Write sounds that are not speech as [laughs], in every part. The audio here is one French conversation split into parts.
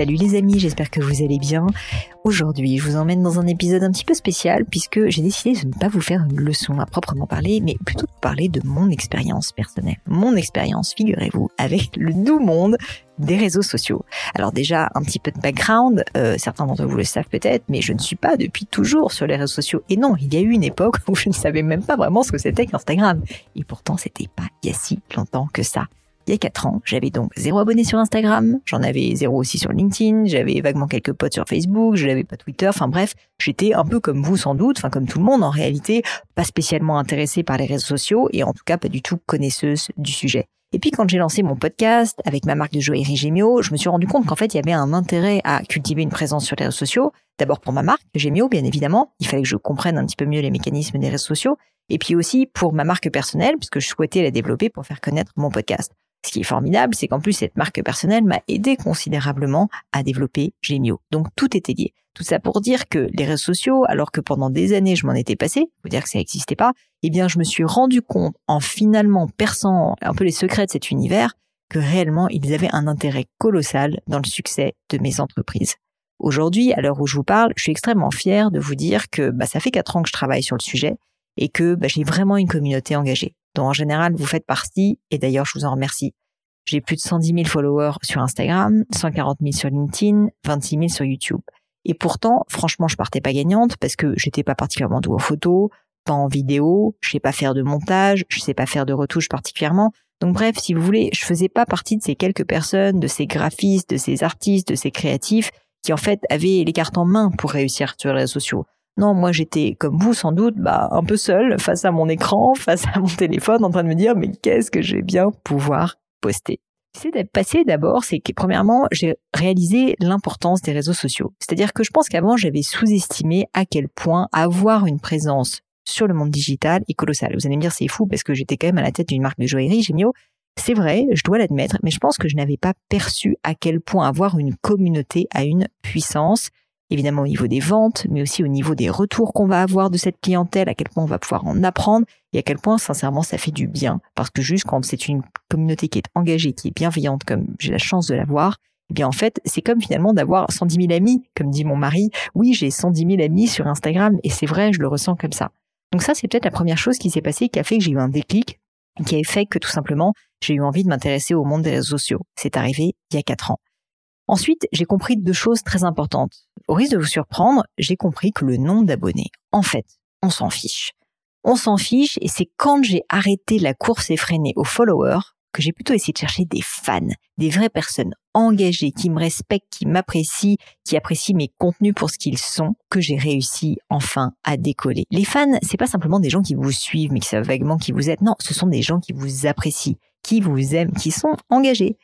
Salut les amis, j'espère que vous allez bien. Aujourd'hui, je vous emmène dans un épisode un petit peu spécial puisque j'ai décidé de ne pas vous faire une leçon à proprement parler, mais plutôt de parler de mon expérience personnelle. Mon expérience, figurez-vous, avec le doux monde des réseaux sociaux. Alors déjà, un petit peu de background, euh, certains d'entre vous le savent peut-être, mais je ne suis pas depuis toujours sur les réseaux sociaux. Et non, il y a eu une époque [laughs] où je ne savais même pas vraiment ce que c'était qu'Instagram. Et pourtant, c'était pas il y a si longtemps que ça il y a 4 ans. J'avais donc zéro abonné sur Instagram, j'en avais zéro aussi sur LinkedIn, j'avais vaguement quelques potes sur Facebook, je n'avais pas Twitter, enfin bref, j'étais un peu comme vous sans doute, enfin comme tout le monde en réalité, pas spécialement intéressée par les réseaux sociaux et en tout cas pas du tout connaisseuse du sujet. Et puis quand j'ai lancé mon podcast avec ma marque de joaillerie Gemio, je me suis rendu compte qu'en fait il y avait un intérêt à cultiver une présence sur les réseaux sociaux. D'abord pour ma marque Gemio, bien évidemment, il fallait que je comprenne un petit peu mieux les mécanismes des réseaux sociaux. Et puis aussi pour ma marque personnelle, puisque je souhaitais la développer pour faire connaître mon podcast. Ce qui est formidable, c'est qu'en plus, cette marque personnelle m'a aidé considérablement à développer Gemio. Donc, tout était lié. Tout ça pour dire que les réseaux sociaux, alors que pendant des années, je m'en étais passé, faut dire que ça n'existait pas, eh bien, je me suis rendu compte, en finalement perçant un peu les secrets de cet univers, que réellement, ils avaient un intérêt colossal dans le succès de mes entreprises. Aujourd'hui, à l'heure où je vous parle, je suis extrêmement fière de vous dire que bah, ça fait quatre ans que je travaille sur le sujet et que bah, j'ai vraiment une communauté engagée dont en général vous faites partie, et d'ailleurs je vous en remercie. J'ai plus de 110 000 followers sur Instagram, 140 000 sur LinkedIn, 26 000 sur YouTube. Et pourtant, franchement, je partais pas gagnante parce que j'étais pas particulièrement douée en photo, pas en vidéo, je sais pas faire de montage, je sais pas faire de retouches particulièrement. Donc bref, si vous voulez, je faisais pas partie de ces quelques personnes, de ces graphistes, de ces artistes, de ces créatifs qui en fait avaient les cartes en main pour réussir sur les réseaux sociaux. Non, moi j'étais comme vous sans doute, bah un peu seule face à mon écran, [laughs] face à mon téléphone, en train de me dire mais qu'est-ce que je vais bien pouvoir poster? C'est d'être passé d'abord, c'est que premièrement j'ai réalisé l'importance des réseaux sociaux. C'est-à-dire que je pense qu'avant j'avais sous-estimé à quel point avoir une présence sur le monde digital est colossal. Vous allez me dire c'est fou parce que j'étais quand même à la tête d'une marque de joaillerie, Gemio. C'est vrai, je dois l'admettre, mais je pense que je n'avais pas perçu à quel point avoir une communauté a une puissance évidemment au niveau des ventes, mais aussi au niveau des retours qu'on va avoir de cette clientèle, à quel point on va pouvoir en apprendre et à quel point sincèrement ça fait du bien. Parce que juste quand c'est une communauté qui est engagée, qui est bienveillante, comme j'ai la chance de l'avoir, eh bien en fait c'est comme finalement d'avoir 110 000 amis, comme dit mon mari. Oui, j'ai 110 000 amis sur Instagram et c'est vrai, je le ressens comme ça. Donc ça c'est peut-être la première chose qui s'est passée, qui a fait que j'ai eu un déclic, qui a fait que tout simplement j'ai eu envie de m'intéresser au monde des réseaux sociaux. C'est arrivé il y a quatre ans. Ensuite, j'ai compris deux choses très importantes. Au risque de vous surprendre, j'ai compris que le nombre d'abonnés, en fait, on s'en fiche. On s'en fiche et c'est quand j'ai arrêté la course effrénée aux followers que j'ai plutôt essayé de chercher des fans, des vraies personnes engagées, qui me respectent, qui m'apprécient, qui apprécient mes contenus pour ce qu'ils sont, que j'ai réussi enfin à décoller. Les fans, c'est pas simplement des gens qui vous suivent mais qui savent vaguement qui vous êtes. Non, ce sont des gens qui vous apprécient, qui vous aiment, qui sont engagés.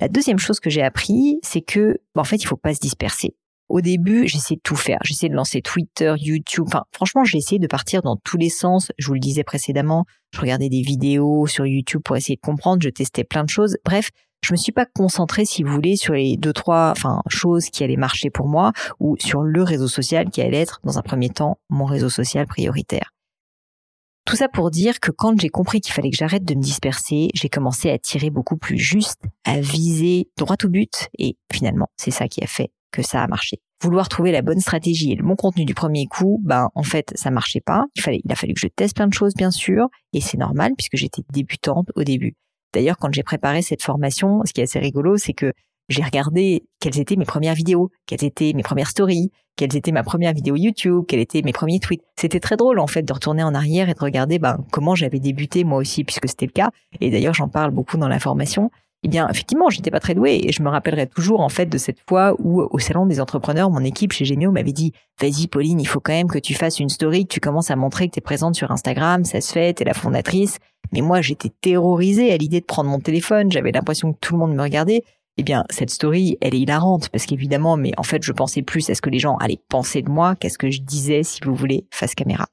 La deuxième chose que j'ai appris, c'est que, bah, en fait, il faut pas se disperser. Au début, j'essayais de tout faire. J'essayais de lancer Twitter, YouTube. Enfin, franchement, j'ai essayé de partir dans tous les sens. Je vous le disais précédemment. Je regardais des vidéos sur YouTube pour essayer de comprendre. Je testais plein de choses. Bref, je me suis pas concentrée, si vous voulez, sur les deux, trois, enfin, choses qui allaient marcher pour moi ou sur le réseau social qui allait être, dans un premier temps, mon réseau social prioritaire. Tout ça pour dire que quand j'ai compris qu'il fallait que j'arrête de me disperser, j'ai commencé à tirer beaucoup plus juste, à viser droit au but, et finalement, c'est ça qui a fait que ça a marché. Vouloir trouver la bonne stratégie et le bon contenu du premier coup, ben en fait ça marchait pas. Il fallait, il a fallu que je teste plein de choses bien sûr, et c'est normal puisque j'étais débutante au début. D'ailleurs, quand j'ai préparé cette formation, ce qui est assez rigolo, c'est que j'ai regardé quelles étaient mes premières vidéos, quelles étaient mes premières stories, quelles étaient ma première vidéo YouTube, quels étaient mes premiers tweets. C'était très drôle en fait de retourner en arrière et de regarder ben, comment j'avais débuté moi aussi puisque c'était le cas. Et d'ailleurs j'en parle beaucoup dans la formation. Eh bien, effectivement, j'étais pas très douée et je me rappellerai toujours en fait de cette fois où au salon des entrepreneurs, mon équipe chez Gemio m'avait dit "Vas-y Pauline, il faut quand même que tu fasses une story, que tu commences à montrer que tu es présente sur Instagram, ça se fait, t'es la fondatrice." Mais moi, j'étais terrorisée à l'idée de prendre mon téléphone, j'avais l'impression que tout le monde me regardait eh bien, cette story, elle est hilarante parce qu'évidemment, mais en fait, je pensais plus à ce que les gens allaient penser de moi qu'à ce que je disais, si vous voulez, face caméra.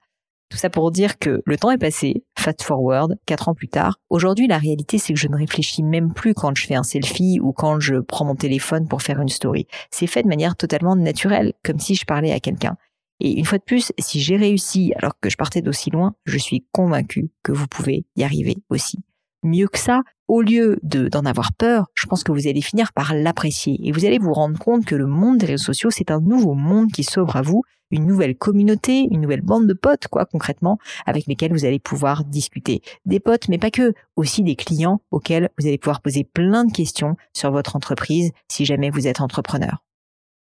Tout ça pour dire que le temps est passé, fast forward, quatre ans plus tard. Aujourd'hui, la réalité, c'est que je ne réfléchis même plus quand je fais un selfie ou quand je prends mon téléphone pour faire une story. C'est fait de manière totalement naturelle, comme si je parlais à quelqu'un. Et une fois de plus, si j'ai réussi alors que je partais d'aussi loin, je suis convaincu que vous pouvez y arriver aussi. Mieux que ça, au lieu de d'en avoir peur, je pense que vous allez finir par l'apprécier et vous allez vous rendre compte que le monde des réseaux sociaux, c'est un nouveau monde qui s'ouvre à vous, une nouvelle communauté, une nouvelle bande de potes, quoi, concrètement, avec lesquels vous allez pouvoir discuter. Des potes, mais pas que, aussi des clients auxquels vous allez pouvoir poser plein de questions sur votre entreprise si jamais vous êtes entrepreneur.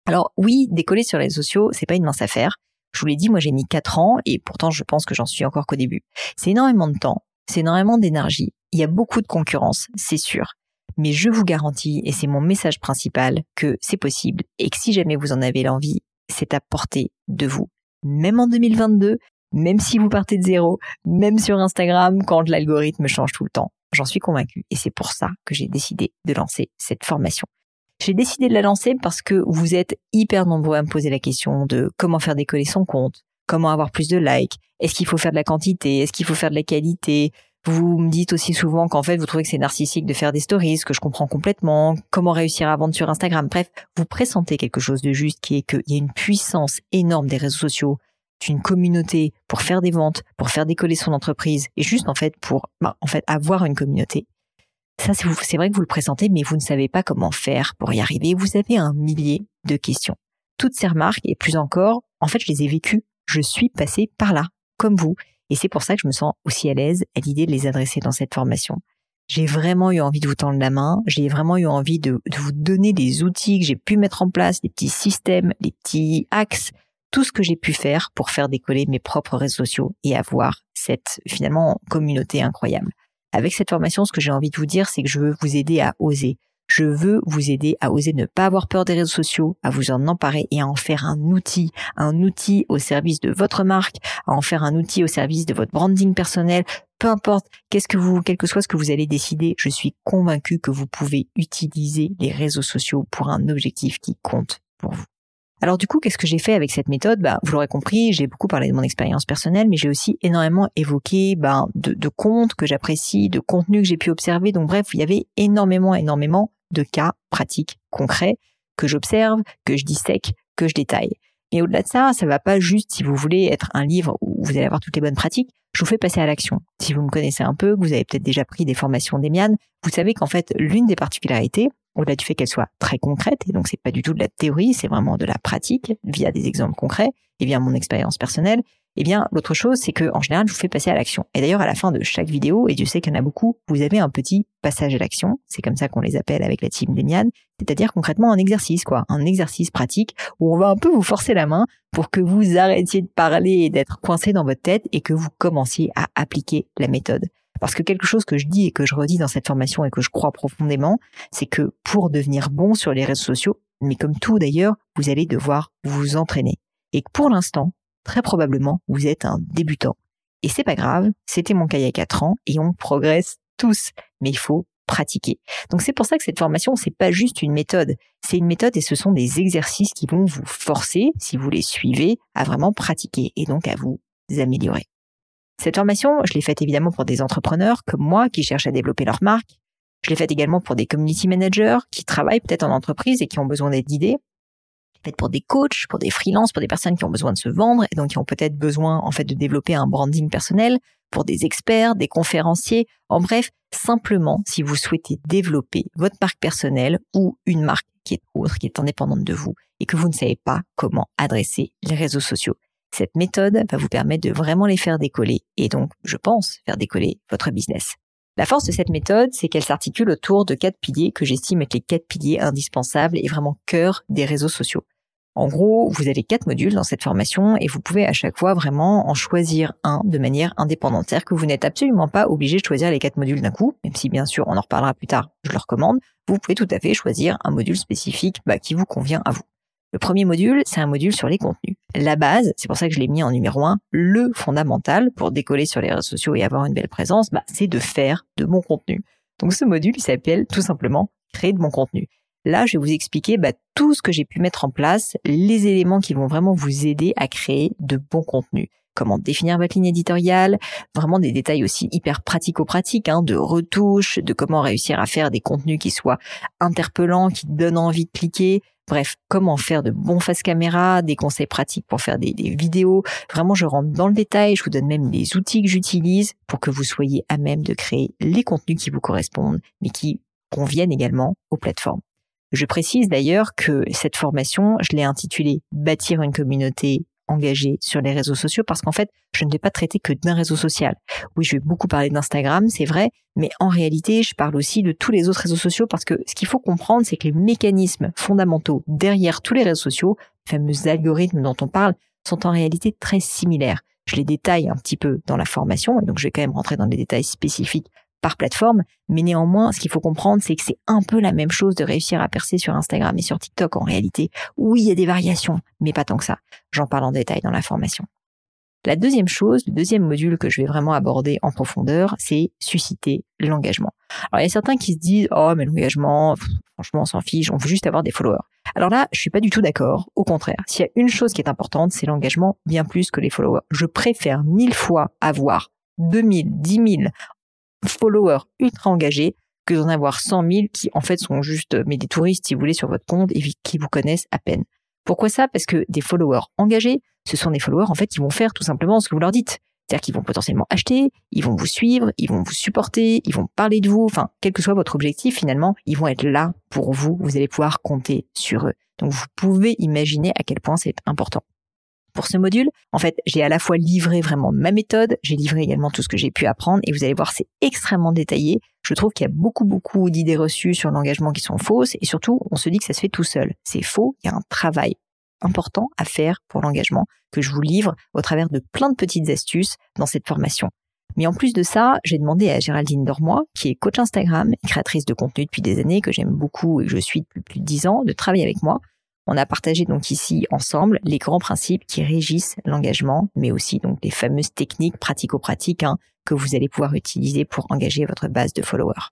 Alors oui, décoller sur les réseaux sociaux, c'est pas une mince affaire. Je vous l'ai dit, moi j'ai mis 4 ans et pourtant je pense que j'en suis encore qu'au début. C'est énormément de temps, c'est énormément d'énergie. Il y a beaucoup de concurrence, c'est sûr. Mais je vous garantis, et c'est mon message principal, que c'est possible et que si jamais vous en avez l'envie, c'est à portée de vous. Même en 2022, même si vous partez de zéro, même sur Instagram quand l'algorithme change tout le temps. J'en suis convaincue et c'est pour ça que j'ai décidé de lancer cette formation. J'ai décidé de la lancer parce que vous êtes hyper nombreux à me poser la question de comment faire décoller son compte, comment avoir plus de likes, est-ce qu'il faut faire de la quantité, est-ce qu'il faut faire de la qualité. Vous me dites aussi souvent qu'en fait vous trouvez que c'est narcissique de faire des stories, que je comprends complètement, comment réussir à vendre sur Instagram? Bref, vous pressentez quelque chose de juste qui est qu'il y a une puissance énorme des réseaux sociaux, d'une communauté pour faire des ventes, pour faire décoller son entreprise et juste en fait pour bah, en fait avoir une communauté. Ça, c'est vrai que vous le présentez, mais vous ne savez pas comment faire pour y arriver. Vous avez un millier de questions. Toutes ces remarques, et plus encore, en fait, je les ai vécues. Je suis passée par là, comme vous. Et c'est pour ça que je me sens aussi à l'aise à l'idée de les adresser dans cette formation. J'ai vraiment eu envie de vous tendre la main. J'ai vraiment eu envie de, vous donner des outils que j'ai pu mettre en place, des petits systèmes, des petits axes, tout ce que j'ai pu faire pour faire décoller mes propres réseaux sociaux et avoir cette finalement communauté incroyable. Avec cette formation, ce que j'ai envie de vous dire, c'est que je veux vous aider à oser. Je veux vous aider à oser ne pas avoir peur des réseaux sociaux, à vous en emparer et à en faire un outil, un outil au service de votre marque, à en faire un outil au service de votre branding personnel. Peu importe, qu'est-ce que vous, quel que soit ce que vous allez décider, je suis convaincu que vous pouvez utiliser les réseaux sociaux pour un objectif qui compte pour vous. Alors du coup, qu'est-ce que j'ai fait avec cette méthode? Bah, Vous l'aurez compris, j'ai beaucoup parlé de mon expérience personnelle, mais j'ai aussi énormément évoqué bah, de, de comptes que j'apprécie, de contenus que j'ai pu observer. Donc bref, il y avait énormément, énormément de cas pratiques, concrets, que j'observe, que je dissèque, que je détaille. Mais au-delà de ça, ça va pas juste, si vous voulez, être un livre où vous allez avoir toutes les bonnes pratiques. Je vous fais passer à l'action. Si vous me connaissez un peu, que vous avez peut-être déjà pris des formations d'Emian, vous savez qu'en fait, l'une des particularités, au-delà du fait qu'elle soit très concrète, et donc c'est pas du tout de la théorie, c'est vraiment de la pratique via des exemples concrets et via mon expérience personnelle. Eh bien, l'autre chose, c'est que en général, je vous fais passer à l'action. Et d'ailleurs, à la fin de chaque vidéo, et Dieu sait qu'il y en a beaucoup, vous avez un petit passage à l'action. C'est comme ça qu'on les appelle avec la team d'Emian. C'est-à-dire concrètement un exercice, quoi, un exercice pratique où on va un peu vous forcer la main pour que vous arrêtiez de parler et d'être coincé dans votre tête et que vous commenciez à appliquer la méthode. Parce que quelque chose que je dis et que je redis dans cette formation et que je crois profondément, c'est que pour devenir bon sur les réseaux sociaux, mais comme tout d'ailleurs, vous allez devoir vous entraîner. Et que pour l'instant, très probablement, vous êtes un débutant. Et c'est pas grave, c'était mon cas il y a 4 ans et on progresse tous. Mais il faut pratiquer. Donc c'est pour ça que cette formation, c'est pas juste une méthode. C'est une méthode et ce sont des exercices qui vont vous forcer, si vous les suivez, à vraiment pratiquer et donc à vous améliorer. Cette formation, je l'ai faite évidemment pour des entrepreneurs comme moi qui cherchent à développer leur marque. Je l'ai faite également pour des community managers qui travaillent peut-être en entreprise et qui ont besoin d'être guidés. Je l'ai faite pour des coachs, pour des freelances, pour des personnes qui ont besoin de se vendre et donc qui ont peut-être besoin en fait de développer un branding personnel, pour des experts, des conférenciers, en bref, simplement si vous souhaitez développer votre marque personnelle ou une marque qui est autre, qui est indépendante de vous et que vous ne savez pas comment adresser les réseaux sociaux. Cette méthode va vous permettre de vraiment les faire décoller et donc, je pense, faire décoller votre business. La force de cette méthode, c'est qu'elle s'articule autour de quatre piliers que j'estime être les quatre piliers indispensables et vraiment cœur des réseaux sociaux. En gros, vous avez quatre modules dans cette formation et vous pouvez à chaque fois vraiment en choisir un de manière indépendante. C'est-à-dire que vous n'êtes absolument pas obligé de choisir les quatre modules d'un coup, même si bien sûr on en reparlera plus tard, je le recommande. Vous pouvez tout à fait choisir un module spécifique bah, qui vous convient à vous. Le premier module, c'est un module sur les contenus. La base, c'est pour ça que je l'ai mis en numéro un, le fondamental pour décoller sur les réseaux sociaux et avoir une belle présence, bah, c'est de faire de bon contenu. Donc ce module, il s'appelle tout simplement créer de bon contenu. Là, je vais vous expliquer bah, tout ce que j'ai pu mettre en place, les éléments qui vont vraiment vous aider à créer de bons contenus comment définir votre ligne éditoriale, vraiment des détails aussi hyper pratico-pratiques, hein, de retouches, de comment réussir à faire des contenus qui soient interpellants, qui donnent envie de cliquer, Bref, comment faire de bons face caméra, des conseils pratiques pour faire des, des, vidéos. Vraiment, je rentre dans le détail. Je vous donne même les outils que j'utilise pour que vous soyez à même de créer les contenus qui vous correspondent, mais qui conviennent également aux plateformes. Je précise d'ailleurs que cette formation, je l'ai intitulée Bâtir une communauté engagée sur les réseaux sociaux parce qu'en fait, je ne vais pas traiter que d'un réseau social. Oui, je vais beaucoup parler d'Instagram, c'est vrai, mais en réalité, je parle aussi de tous les autres réseaux sociaux parce que ce qu'il faut comprendre, c'est que les mécanismes fondamentaux derrière tous les réseaux sociaux, fameux algorithmes dont on parle, sont en réalité très similaires. Je les détaille un petit peu dans la formation, et donc je vais quand même rentrer dans les détails spécifiques par plateforme, mais néanmoins, ce qu'il faut comprendre, c'est que c'est un peu la même chose de réussir à percer sur Instagram et sur TikTok en réalité. Oui, il y a des variations, mais pas tant que ça. J'en parle en détail dans la formation. La deuxième chose, le deuxième module que je vais vraiment aborder en profondeur, c'est susciter l'engagement. Alors il y a certains qui se disent "Oh, mais l'engagement, franchement, on s'en fiche, on veut juste avoir des followers." Alors là, je suis pas du tout d'accord. Au contraire, s'il y a une chose qui est importante, c'est l'engagement bien plus que les followers. Je préfère mille fois avoir 2000, 10 000 followers ultra engagés que d'en avoir 100 000 qui en fait sont juste mais des touristes si vous voulez sur votre compte et qui vous connaissent à peine. Pourquoi ça? Parce que des followers engagés, ce sont des followers en fait qui vont faire tout simplement ce que vous leur dites. C'est-à-dire qu'ils vont potentiellement acheter, ils vont vous suivre, ils vont vous supporter, ils vont parler de vous, enfin, quel que soit votre objectif, finalement, ils vont être là pour vous, vous allez pouvoir compter sur eux. Donc vous pouvez imaginer à quel point c'est important pour ce module. En fait, j'ai à la fois livré vraiment ma méthode, j'ai livré également tout ce que j'ai pu apprendre et vous allez voir, c'est extrêmement détaillé. Je trouve qu'il y a beaucoup, beaucoup d'idées reçues sur l'engagement qui sont fausses et surtout, on se dit que ça se fait tout seul. C'est faux, il y a un travail important à faire pour l'engagement que je vous livre au travers de plein de petites astuces dans cette formation. Mais en plus de ça, j'ai demandé à Géraldine Dormois, qui est coach Instagram créatrice de contenu depuis des années, que j'aime beaucoup et que je suis depuis plus de dix ans, de travailler avec moi on a partagé donc ici ensemble les grands principes qui régissent l'engagement, mais aussi donc les fameuses techniques pratico-pratiques hein, que vous allez pouvoir utiliser pour engager votre base de followers.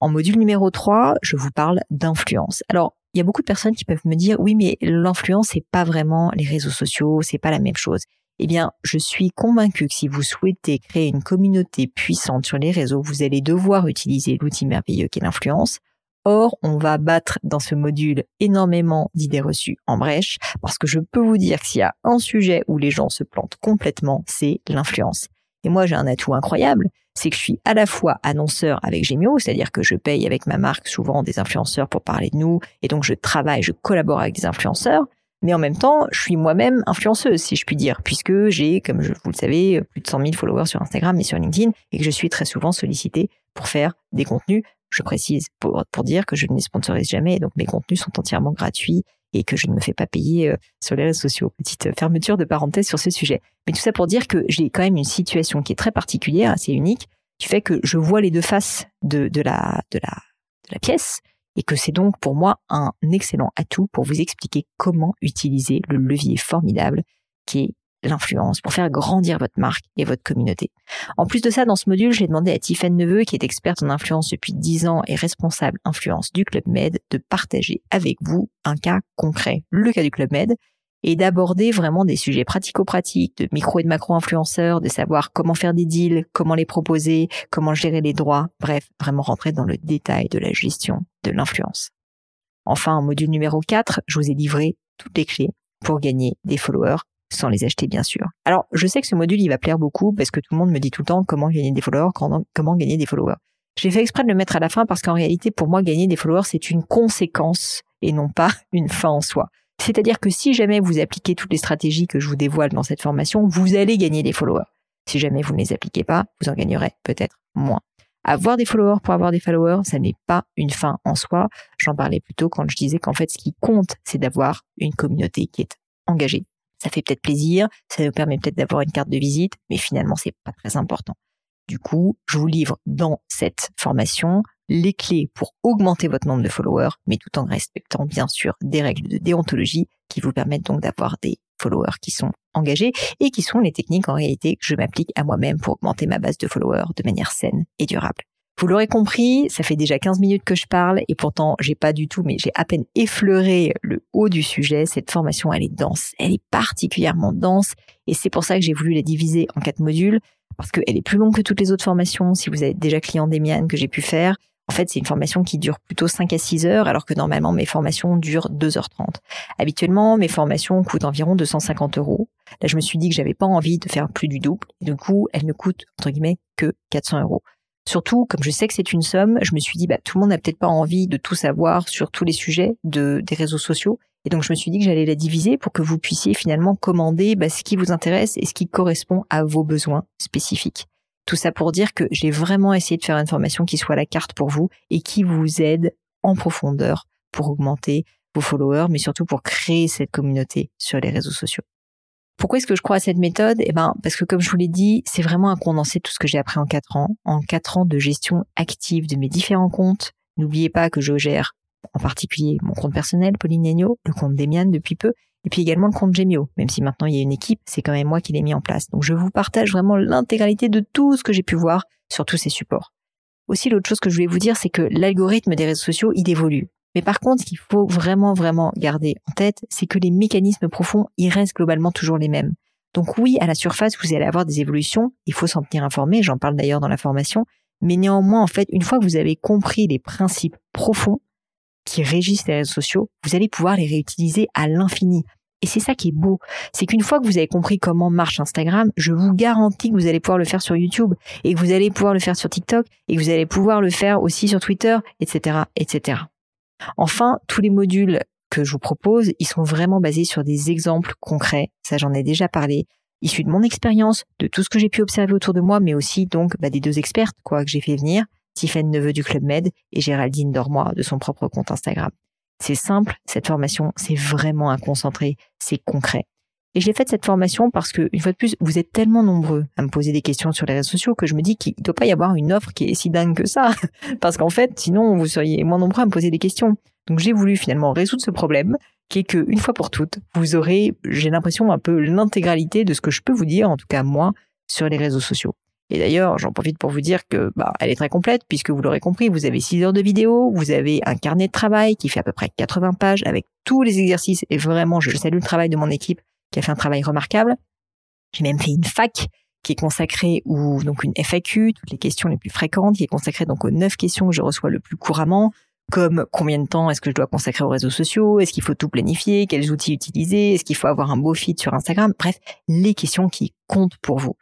En module numéro 3, je vous parle d'influence. Alors, il y a beaucoup de personnes qui peuvent me dire oui, mais l'influence c'est pas vraiment les réseaux sociaux, c'est pas la même chose. Eh bien, je suis convaincue que si vous souhaitez créer une communauté puissante sur les réseaux, vous allez devoir utiliser l'outil merveilleux qu'est l'influence. Or, on va battre dans ce module énormément d'idées reçues en brèche, parce que je peux vous dire que s'il y a un sujet où les gens se plantent complètement, c'est l'influence. Et moi, j'ai un atout incroyable, c'est que je suis à la fois annonceur avec Gemio, c'est-à-dire que je paye avec ma marque souvent des influenceurs pour parler de nous, et donc je travaille, je collabore avec des influenceurs, mais en même temps, je suis moi-même influenceuse, si je puis dire, puisque j'ai, comme vous le savez, plus de 100 000 followers sur Instagram et sur LinkedIn, et que je suis très souvent sollicitée pour faire des contenus je précise pour, dire que je ne les sponsorise jamais, donc mes contenus sont entièrement gratuits et que je ne me fais pas payer euh, sur les réseaux sociaux. Petite fermeture de parenthèse sur ce sujet. Mais tout ça pour dire que j'ai quand même une situation qui est très particulière, assez unique, qui fait que je vois les deux faces de, de, la, de, la, de la pièce et que c'est donc pour moi un excellent atout pour vous expliquer comment utiliser le levier formidable qui est l'influence, pour faire grandir votre marque et votre communauté. En plus de ça, dans ce module, j'ai demandé à Tiffany Neveu, qui est experte en influence depuis 10 ans et responsable influence du Club Med, de partager avec vous un cas concret, le cas du Club Med, et d'aborder vraiment des sujets pratico-pratiques, de micro et de macro-influenceurs, de savoir comment faire des deals, comment les proposer, comment gérer les droits, bref, vraiment rentrer dans le détail de la gestion de l'influence. Enfin, en module numéro 4, je vous ai livré toutes les clés pour gagner des followers sans les acheter bien sûr. Alors je sais que ce module il va plaire beaucoup parce que tout le monde me dit tout le temps comment gagner des followers, comment gagner des followers. J'ai fait exprès de le mettre à la fin parce qu'en réalité pour moi gagner des followers c'est une conséquence et non pas [laughs] une fin en soi. C'est-à-dire que si jamais vous appliquez toutes les stratégies que je vous dévoile dans cette formation, vous allez gagner des followers. Si jamais vous ne les appliquez pas, vous en gagnerez peut-être moins. Avoir des followers pour avoir des followers, ça n'est pas une fin en soi. J'en parlais plutôt quand je disais qu'en fait, ce qui compte, c'est d'avoir une communauté qui est engagée ça fait peut-être plaisir, ça nous permet peut-être d'avoir une carte de visite, mais finalement, c'est pas très important. Du coup, je vous livre dans cette formation les clés pour augmenter votre nombre de followers, mais tout en respectant bien sûr des règles de déontologie qui vous permettent donc d'avoir des followers qui sont engagés et qui sont les techniques en réalité que je m'applique à moi-même pour augmenter ma base de followers de manière saine et durable. Vous l'aurez compris, ça fait déjà 15 minutes que je parle et pourtant j'ai pas du tout, mais j'ai à peine effleuré le haut du sujet. Cette formation, elle est dense, elle est particulièrement dense et c'est pour ça que j'ai voulu la diviser en quatre modules parce qu'elle est plus longue que toutes les autres formations. Si vous êtes déjà client d'Emian que j'ai pu faire, En fait, c'est une formation qui dure plutôt 5 à 6 heures, alors que normalement mes formations durent 2h30. Habituellement, mes formations coûtent environ 250 euros. Là, je me suis dit que j'avais pas envie de faire plus du double, et du coup, elles ne coûtent, entre guillemets, que 400 euros. Surtout, comme je sais que c'est une somme, je me suis dit, bah, tout le monde n'a peut-être pas envie de tout savoir sur tous les sujets de, des réseaux sociaux. Et donc, je me suis dit que j'allais la diviser pour que vous puissiez finalement commander bah, ce qui vous intéresse et ce qui correspond à vos besoins spécifiques. Tout ça pour dire que j'ai vraiment essayé de faire une formation qui soit la carte pour vous et qui vous aide en profondeur pour augmenter vos followers, mais surtout pour créer cette communauté sur les réseaux sociaux. Pourquoi est-ce que je crois à cette méthode? Eh ben, parce que comme je vous l'ai dit, c'est vraiment un condensé de tout ce que j'ai appris en quatre ans, en quatre ans de gestion active de mes différents comptes. N'oubliez pas que je gère en particulier mon compte personnel, Pauline le compte d'Emian depuis peu, et puis également le compte Gemio. Même si maintenant il y a une équipe, c'est quand même moi qui l'ai mis en place. Donc je vous partage vraiment l'intégralité de tout ce que j'ai pu voir sur tous ces supports. Aussi, l'autre chose que je voulais vous dire, c'est que l'algorithme des réseaux sociaux, il évolue. Mais par contre, ce qu'il faut vraiment, vraiment garder en tête, c'est que les mécanismes profonds, ils restent globalement toujours les mêmes. Donc oui, à la surface, vous allez avoir des évolutions, il faut s'en tenir informé, j'en parle d'ailleurs dans la formation, mais néanmoins, en fait, une fois que vous avez compris les principes profonds qui régissent les réseaux sociaux, vous allez pouvoir les réutiliser à l'infini. Et c'est ça qui est beau, c'est qu'une fois que vous avez compris comment marche Instagram, je vous garantis que vous allez pouvoir le faire sur YouTube, et que vous allez pouvoir le faire sur TikTok, et que vous allez pouvoir le faire aussi sur Twitter, etc., etc. Enfin, tous les modules que je vous propose, ils sont vraiment basés sur des exemples concrets. Ça, j'en ai déjà parlé, issus de mon expérience, de tout ce que j'ai pu observer autour de moi, mais aussi donc bah, des deux expertes quoi que j'ai fait venir, Tiffany Neveu du Club Med et Géraldine Dormois de son propre compte Instagram. C'est simple, cette formation, c'est vraiment un concentré, c'est concret. Et j'ai fait cette formation parce que, une fois de plus, vous êtes tellement nombreux à me poser des questions sur les réseaux sociaux que je me dis qu'il ne doit pas y avoir une offre qui est si dingue que ça. [laughs] Parce qu'en fait, sinon, vous seriez moins nombreux à me poser des questions. Donc j'ai voulu finalement résoudre ce problème, qui est que, une fois pour toutes, vous aurez, j'ai l'impression, un peu l'intégralité de ce que je peux vous dire, en tout cas moi, sur les réseaux sociaux. Et d'ailleurs, j'en profite pour vous dire que bah, elle est très complète puisque vous l'aurez compris, vous avez 6 heures de vidéo, vous avez un carnet de travail qui fait à peu près 80 pages avec tous les exercices et vraiment, je salue le travail de mon équipe qui a fait un travail remarquable. J'ai même fait une fac qui est consacrée ou donc une FAQ, toutes les questions les plus fréquentes, qui est consacrée donc aux neuf questions que je reçois le plus couramment, comme combien de temps est-ce que je dois consacrer aux réseaux sociaux, est-ce qu'il faut tout planifier, quels outils utiliser, est-ce qu'il faut avoir un beau feed sur Instagram, bref, les questions qui comptent pour vous.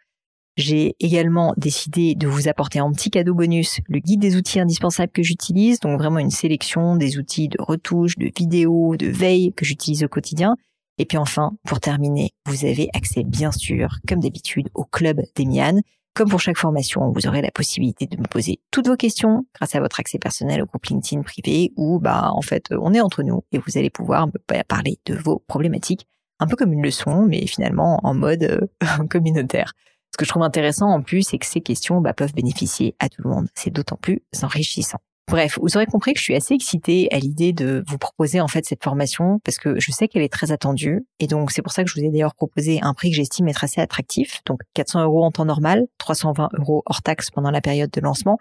J'ai également décidé de vous apporter en petit cadeau bonus le guide des outils indispensables que j'utilise, donc vraiment une sélection des outils de retouche, de vidéo, de veille que j'utilise au quotidien, et puis enfin, pour terminer, vous avez accès bien sûr, comme d'habitude, au club d'Emian. Comme pour chaque formation, vous aurez la possibilité de me poser toutes vos questions grâce à votre accès personnel au groupe LinkedIn privé où, bah, en fait, on est entre nous et vous allez pouvoir me parler de vos problématiques, un peu comme une leçon, mais finalement en mode euh, [laughs] communautaire. Ce que je trouve intéressant en plus, c'est que ces questions bah, peuvent bénéficier à tout le monde. C'est d'autant plus enrichissant. Bref, vous aurez compris que je suis assez excitée à l'idée de vous proposer en fait cette formation parce que je sais qu'elle est très attendue et donc c'est pour ça que je vous ai d'ailleurs proposé un prix que j'estime être assez attractif, donc 400 euros en temps normal, 320 euros hors taxe pendant la période de lancement.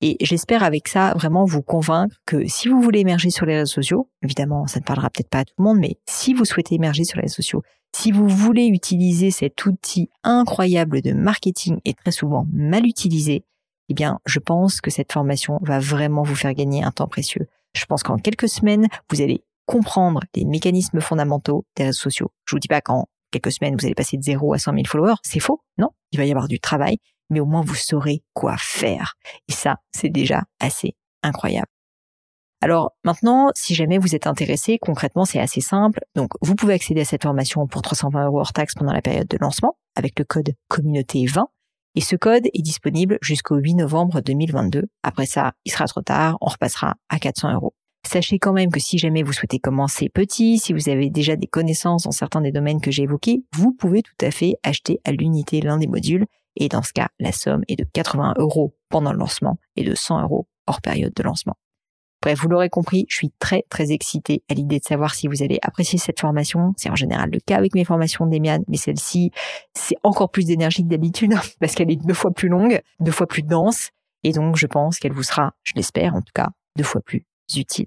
Et j'espère avec ça vraiment vous convaincre que si vous voulez émerger sur les réseaux sociaux, évidemment ça ne parlera peut-être pas à tout le monde, mais si vous souhaitez émerger sur les réseaux sociaux, si vous voulez utiliser cet outil incroyable de marketing et très souvent mal utilisé, eh bien, je pense que cette formation va vraiment vous faire gagner un temps précieux. Je pense qu'en quelques semaines, vous allez comprendre les mécanismes fondamentaux des réseaux sociaux. Je vous dis pas qu'en quelques semaines, vous allez passer de 0 à 100 000 followers. C'est faux. Non. Il va y avoir du travail, mais au moins vous saurez quoi faire. Et ça, c'est déjà assez incroyable. Alors maintenant, si jamais vous êtes intéressé, concrètement, c'est assez simple. Donc, vous pouvez accéder à cette formation pour 320 euros hors taxe pendant la période de lancement avec le code communauté 20 et ce code est disponible jusqu'au 8 novembre 2022. Après ça, il sera trop tard, on repassera à 400 euros. Sachez quand même que si jamais vous souhaitez commencer petit, si vous avez déjà des connaissances dans certains des domaines que j'ai évoqués, vous pouvez tout à fait acheter à l'unité l'un des modules. Et dans ce cas, la somme est de 80 euros pendant le lancement et de 100 euros hors période de lancement. Bref, vous l'aurez compris, je suis très très excitée à l'idée de savoir si vous allez apprécier cette formation. C'est en général le cas avec mes formations d'Emian, mais celle-ci, c'est encore plus d'énergie que d'habitude [laughs] parce qu'elle est deux fois plus longue, deux fois plus dense, et donc je pense qu'elle vous sera, je l'espère en tout cas, deux fois plus utile.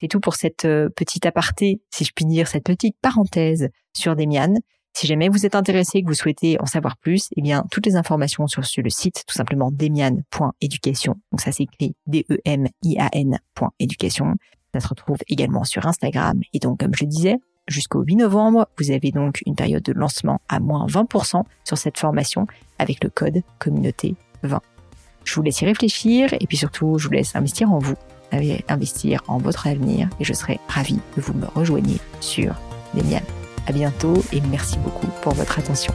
C'est tout pour cette euh, petite aparté, si je puis dire, cette petite parenthèse sur Demian. Si jamais vous êtes intéressé et que vous souhaitez en savoir plus, eh bien, toutes les informations sont sur le site, tout simplement, demian.education. Donc, ça s'écrit D-E-M-I-A-N.education. Ça se retrouve également sur Instagram. Et donc, comme je le disais, jusqu'au 8 novembre, vous avez donc une période de lancement à moins 20% sur cette formation avec le code communauté 20. Je vous laisse y réfléchir et puis surtout, je vous laisse investir en vous, investir en votre avenir et je serai ravie que vous me rejoigniez sur Demian. À bientôt et merci beaucoup pour votre attention.